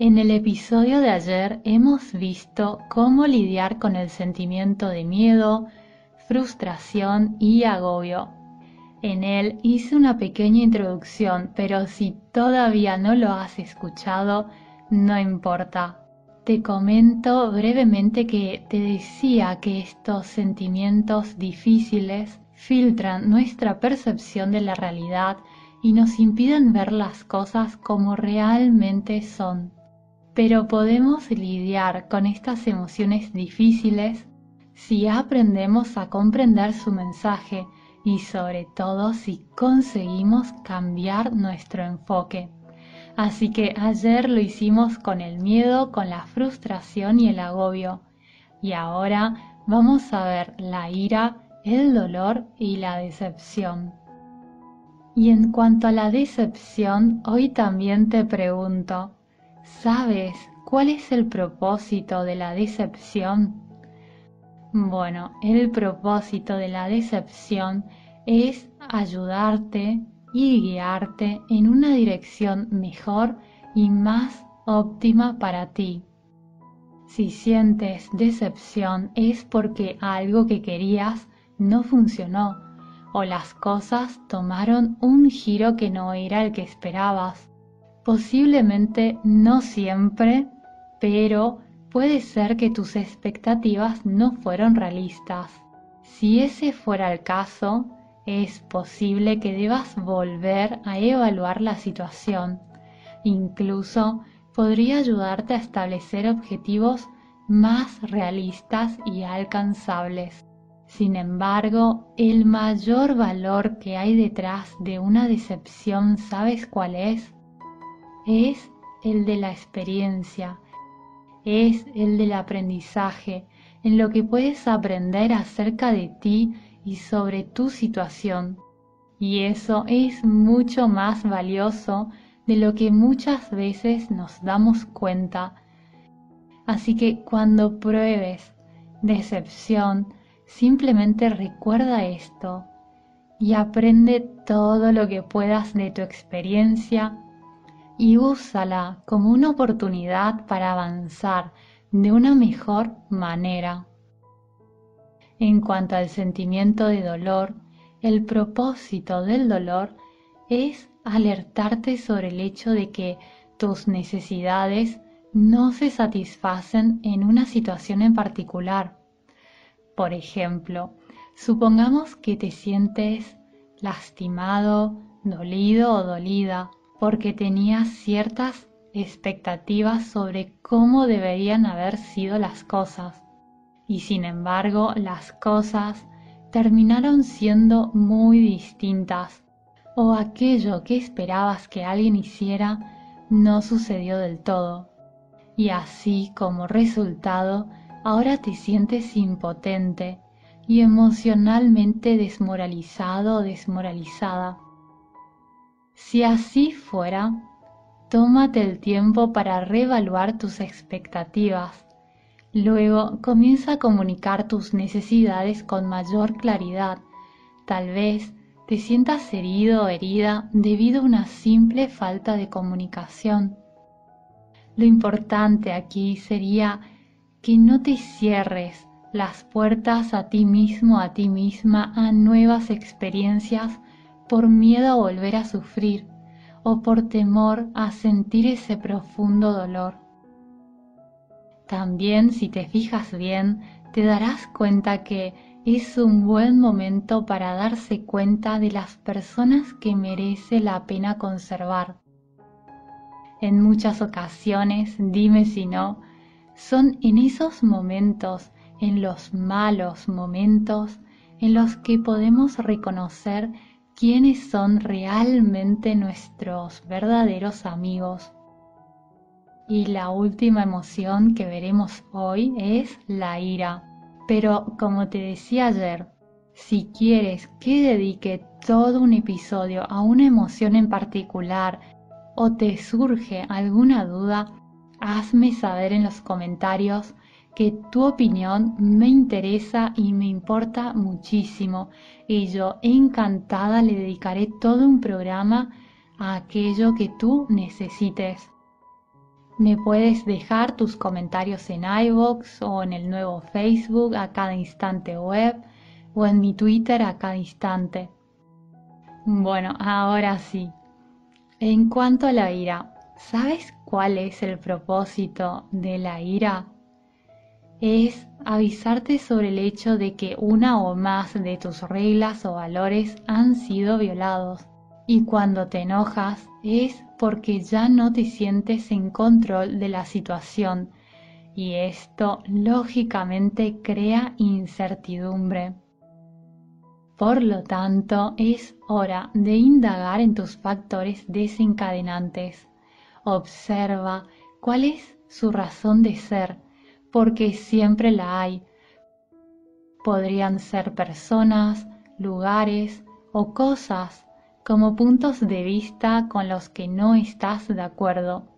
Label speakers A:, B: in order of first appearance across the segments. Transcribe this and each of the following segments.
A: En el episodio de ayer hemos visto cómo lidiar con el sentimiento de miedo, frustración y agobio. En él hice una pequeña introducción, pero si todavía no lo has escuchado, no importa. Te comento brevemente que te decía que estos sentimientos difíciles filtran nuestra percepción de la realidad y nos impiden ver las cosas como realmente son pero podemos lidiar con estas emociones difíciles si aprendemos a comprender su mensaje y sobre todo si conseguimos cambiar nuestro enfoque. Así que ayer lo hicimos con el miedo, con la frustración y el agobio. Y ahora vamos a ver la ira, el dolor y la decepción. Y en cuanto a la decepción, hoy también te pregunto, ¿Sabes cuál es el propósito de la decepción? Bueno, el propósito de la decepción es ayudarte y guiarte en una dirección mejor y más óptima para ti. Si sientes decepción es porque algo que querías no funcionó o las cosas tomaron un giro que no era el que esperabas Posiblemente no siempre, pero puede ser que tus expectativas no fueron realistas. Si ese fuera el caso, es posible que debas volver a evaluar la situación. Incluso podría ayudarte a establecer objetivos más realistas y alcanzables. Sin embargo, el mayor valor que hay detrás de una decepción, ¿sabes cuál es? Es el de la experiencia, es el del aprendizaje, en lo que puedes aprender acerca de ti y sobre tu situación. Y eso es mucho más valioso de lo que muchas veces nos damos cuenta. Así que cuando pruebes decepción, simplemente recuerda esto y aprende todo lo que puedas de tu experiencia y úsala como una oportunidad para avanzar de una mejor manera. En cuanto al sentimiento de dolor, el propósito del dolor es alertarte sobre el hecho de que tus necesidades no se satisfacen en una situación en particular. Por ejemplo, supongamos que te sientes lastimado, dolido o dolida porque tenía ciertas expectativas sobre cómo deberían haber sido las cosas. Y sin embargo las cosas terminaron siendo muy distintas o aquello que esperabas que alguien hiciera no sucedió del todo. Y así como resultado ahora te sientes impotente y emocionalmente desmoralizado o desmoralizada si así fuera, tómate el tiempo para reevaluar tus expectativas. Luego comienza a comunicar tus necesidades con mayor claridad. Tal vez te sientas herido o herida debido a una simple falta de comunicación. Lo importante aquí sería que no te cierres las puertas a ti mismo, a ti misma, a nuevas experiencias por miedo a volver a sufrir o por temor a sentir ese profundo dolor. También si te fijas bien, te darás cuenta que es un buen momento para darse cuenta de las personas que merece la pena conservar. En muchas ocasiones, dime si no, son en esos momentos, en los malos momentos, en los que podemos reconocer quiénes son realmente nuestros verdaderos amigos. Y la última emoción que veremos hoy es la ira. Pero como te decía ayer, si quieres que dedique todo un episodio a una emoción en particular o te surge alguna duda, hazme saber en los comentarios que tu opinión me interesa y me importa muchísimo y yo encantada le dedicaré todo un programa a aquello que tú necesites. Me puedes dejar tus comentarios en iVoox o en el nuevo Facebook a cada instante web o en mi Twitter a cada instante. Bueno, ahora sí. En cuanto a la ira, ¿sabes cuál es el propósito de la ira? Es avisarte sobre el hecho de que una o más de tus reglas o valores han sido violados. Y cuando te enojas es porque ya no te sientes en control de la situación y esto lógicamente crea incertidumbre. Por lo tanto, es hora de indagar en tus factores desencadenantes. Observa cuál es su razón de ser, porque siempre la hay. Podrían ser personas, lugares o cosas como puntos de vista con los que no estás de acuerdo.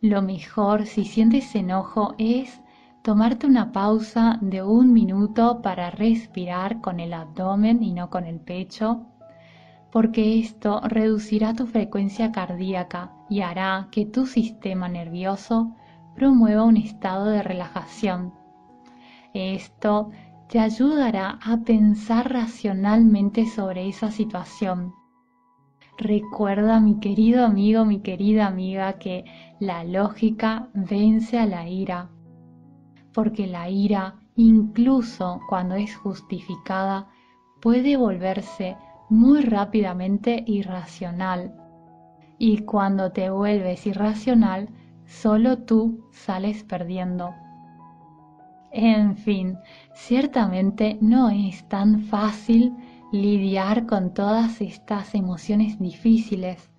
A: Lo mejor si sientes enojo es tomarte una pausa de un minuto para respirar con el abdomen y no con el pecho, porque esto reducirá tu frecuencia cardíaca y hará que tu sistema nervioso promueva un estado de relajación. Esto te ayudará a pensar racionalmente sobre esa situación. Recuerda, mi querido amigo, mi querida amiga, que la lógica vence a la ira porque la ira, incluso cuando es justificada, puede volverse muy rápidamente irracional. Y cuando te vuelves irracional, solo tú sales perdiendo. En fin, ciertamente no es tan fácil lidiar con todas estas emociones difíciles.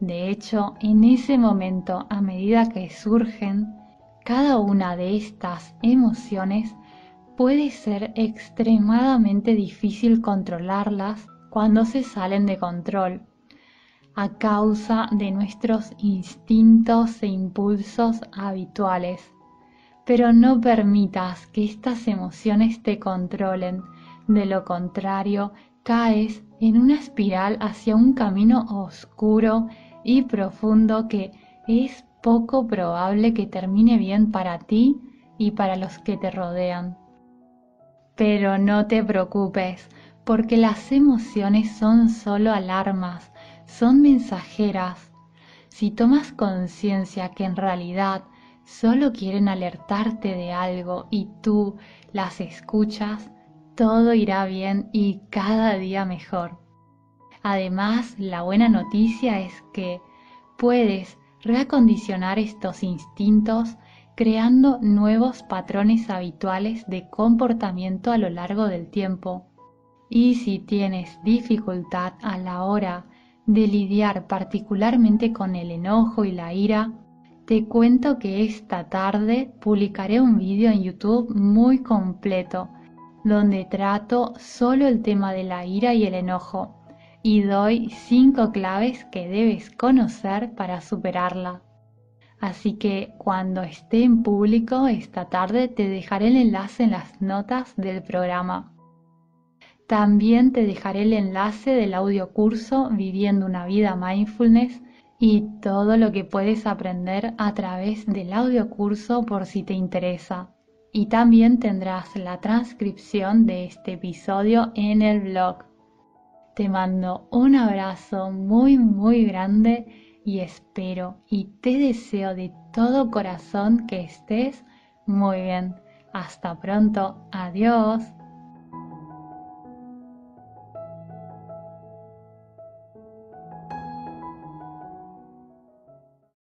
A: De hecho, en ese momento, a medida que surgen, cada una de estas emociones puede ser extremadamente difícil controlarlas cuando se salen de control a causa de nuestros instintos e impulsos habituales. Pero no permitas que estas emociones te controlen, de lo contrario caes en una espiral hacia un camino oscuro y profundo que es poco probable que termine bien para ti y para los que te rodean. Pero no te preocupes, porque las emociones son solo alarmas, son mensajeras. Si tomas conciencia que en realidad solo quieren alertarte de algo y tú las escuchas, todo irá bien y cada día mejor. Además, la buena noticia es que puedes reacondicionar estos instintos creando nuevos patrones habituales de comportamiento a lo largo del tiempo. Y si tienes dificultad a la hora de lidiar particularmente con el enojo y la ira, te cuento que esta tarde publicaré un vídeo en YouTube muy completo donde trato solo el tema de la ira y el enojo y doy cinco claves que debes conocer para superarla. Así que cuando esté en público esta tarde te dejaré el enlace en las notas del programa. También te dejaré el enlace del audio curso Viviendo una vida mindfulness y todo lo que puedes aprender a través del audio curso por si te interesa. Y también tendrás la transcripción de este episodio en el blog te mando un abrazo muy muy grande y espero y te deseo de todo corazón que estés muy bien. Hasta pronto. Adiós.